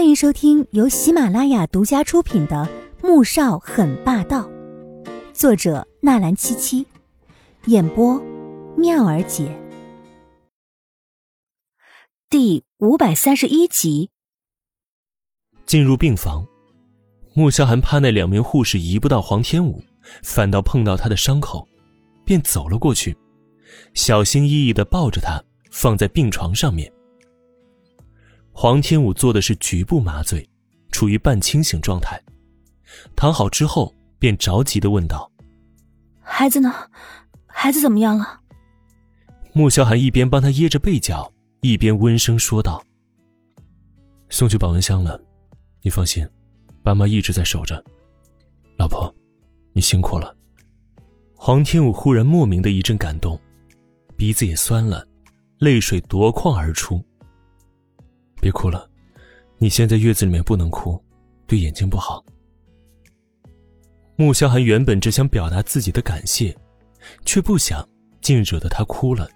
欢迎收听由喜马拉雅独家出品的《穆少很霸道》，作者纳兰七七，演播妙儿姐，第五百三十一集。进入病房，穆萧寒怕那两名护士移不到黄天武，反倒碰到他的伤口，便走了过去，小心翼翼的抱着他放在病床上面。黄天武做的是局部麻醉，处于半清醒状态。躺好之后，便着急的问道：“孩子呢？孩子怎么样了？”穆萧寒一边帮他掖着被角，一边温声说道：“送去保温箱了，你放心，爸妈一直在守着。老婆，你辛苦了。”黄天武忽然莫名的一阵感动，鼻子也酸了，泪水夺眶而出。别哭了，你现在月子里面不能哭，对眼睛不好。穆萧寒原本只想表达自己的感谢，却不想竟惹得他哭了，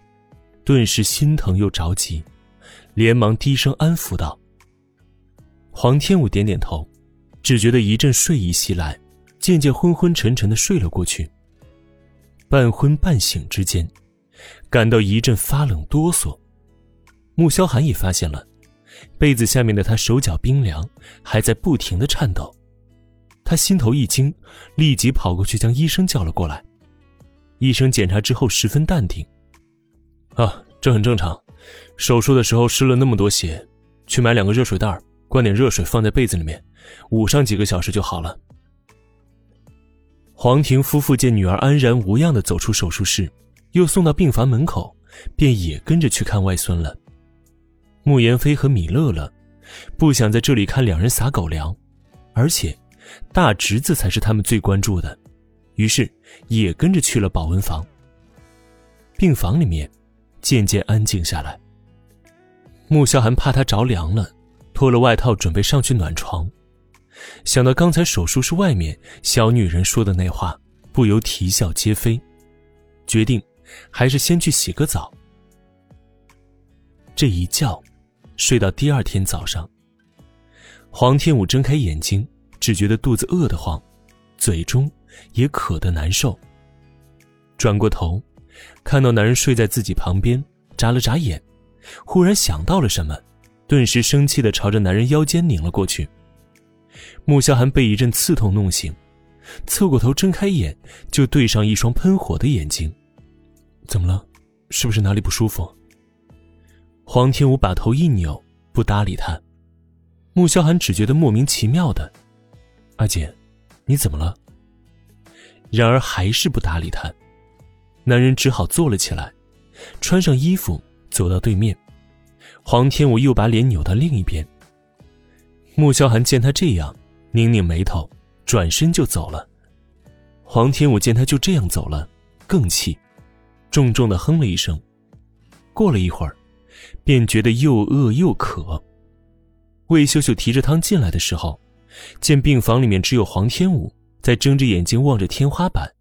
顿时心疼又着急，连忙低声安抚道：“黄天武点点头，只觉得一阵睡意袭来，渐渐昏昏沉沉的睡了过去。半昏半醒之间，感到一阵发冷哆嗦，穆萧寒也发现了。”被子下面的他手脚冰凉，还在不停的颤抖。他心头一惊，立即跑过去将医生叫了过来。医生检查之后十分淡定：“啊，这很正常，手术的时候失了那么多血，去买两个热水袋，灌点热水放在被子里面，捂上几个小时就好了。”黄婷夫妇见女儿安然无恙的走出手术室，又送到病房门口，便也跟着去看外孙了。穆言飞和米乐乐不想在这里看两人撒狗粮，而且大侄子才是他们最关注的，于是也跟着去了保温房。病房里面渐渐安静下来。穆萧寒怕他着凉了，脱了外套准备上去暖床，想到刚才手术室外面小女人说的那话，不由啼笑皆非，决定还是先去洗个澡。这一觉。睡到第二天早上，黄天武睁开眼睛，只觉得肚子饿得慌，嘴中也渴得难受。转过头，看到男人睡在自己旁边，眨了眨眼，忽然想到了什么，顿时生气的朝着男人腰间拧了过去。穆萧寒被一阵刺痛弄醒，侧过头睁开眼，就对上一双喷火的眼睛。怎么了？是不是哪里不舒服？黄天武把头一扭，不搭理他。穆萧寒只觉得莫名其妙的：“阿姐，你怎么了？”然而还是不搭理他。男人只好坐了起来，穿上衣服走到对面。黄天武又把脸扭到另一边。穆萧寒见他这样，拧拧眉头，转身就走了。黄天武见他就这样走了，更气，重重的哼了一声。过了一会儿。便觉得又饿又渴。魏秀秀提着汤进来的时候，见病房里面只有黄天武在睁着眼睛望着天花板，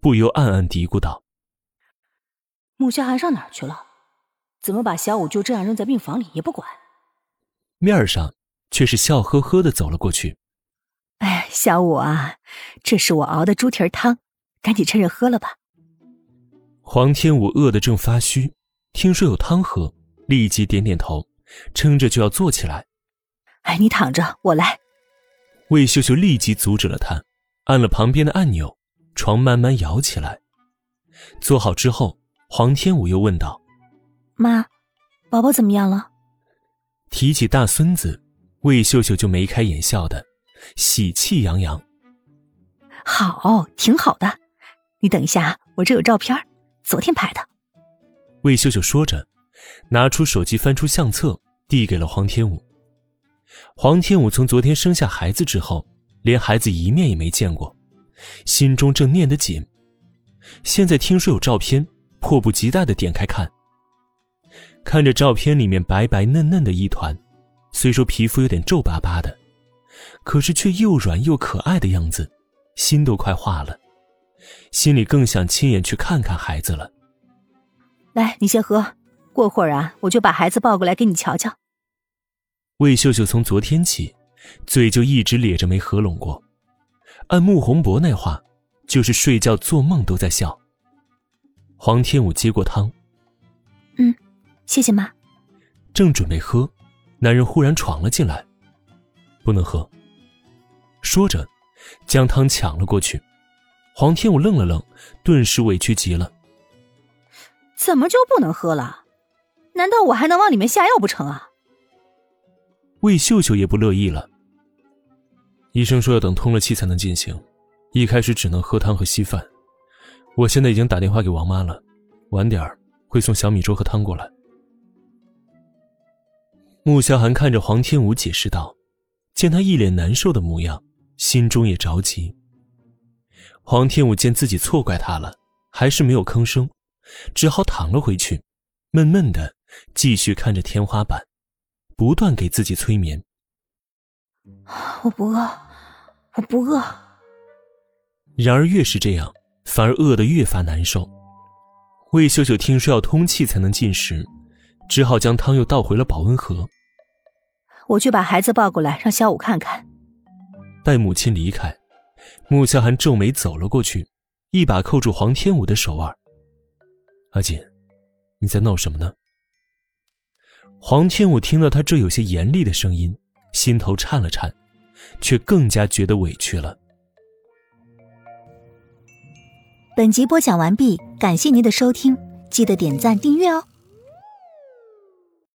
不由暗暗嘀咕道：“穆萧寒上哪儿去了？怎么把小五就这样扔在病房里也不管？”面上却是笑呵呵的走了过去。“哎，小五啊，这是我熬的猪蹄汤，赶紧趁热喝了吧。”黄天武饿得正发虚，听说有汤喝。立即点点头，撑着就要坐起来。哎，你躺着，我来。魏秀秀立即阻止了他，按了旁边的按钮，床慢慢摇起来。坐好之后，黄天武又问道：“妈，宝宝怎么样了？”提起大孙子，魏秀秀就眉开眼笑的，喜气洋洋。好，挺好的。你等一下，我这有照片，昨天拍的。魏秀秀说着。拿出手机，翻出相册，递给了黄天武。黄天武从昨天生下孩子之后，连孩子一面也没见过，心中正念得紧。现在听说有照片，迫不及待的点开看。看着照片里面白白嫩嫩的一团，虽说皮肤有点皱巴巴的，可是却又软又可爱的样子，心都快化了，心里更想亲眼去看看孩子了。来，你先喝。过会儿啊，我就把孩子抱过来给你瞧瞧。魏秀秀从昨天起，嘴就一直咧着没合拢过。按穆宏博那话，就是睡觉做梦都在笑。黄天武接过汤，嗯，谢谢妈。正准备喝，男人忽然闯了进来，不能喝。说着，将汤抢了过去。黄天武愣了愣，顿时委屈极了。怎么就不能喝了？难道我还能往里面下药不成啊？魏秀秀也不乐意了。医生说要等通了气才能进行，一开始只能喝汤和稀饭。我现在已经打电话给王妈了，晚点会送小米粥和汤过来。穆萧寒看着黄天武解释道，见他一脸难受的模样，心中也着急。黄天武见自己错怪他了，还是没有吭声，只好躺了回去，闷闷的继续看着天花板，不断给自己催眠。我不饿，我不饿。然而越是这样，反而饿得越发难受。魏秀秀听说要通气才能进食，只好将汤又倒回了保温盒。我去把孩子抱过来，让小五看看。待母亲离开。穆萧寒皱眉走了过去，一把扣住黄天武的手腕。阿锦，你在闹什么呢？黄天武听到他这有些严厉的声音，心头颤了颤，却更加觉得委屈了。本集播讲完毕，感谢您的收听，记得点赞订阅哦。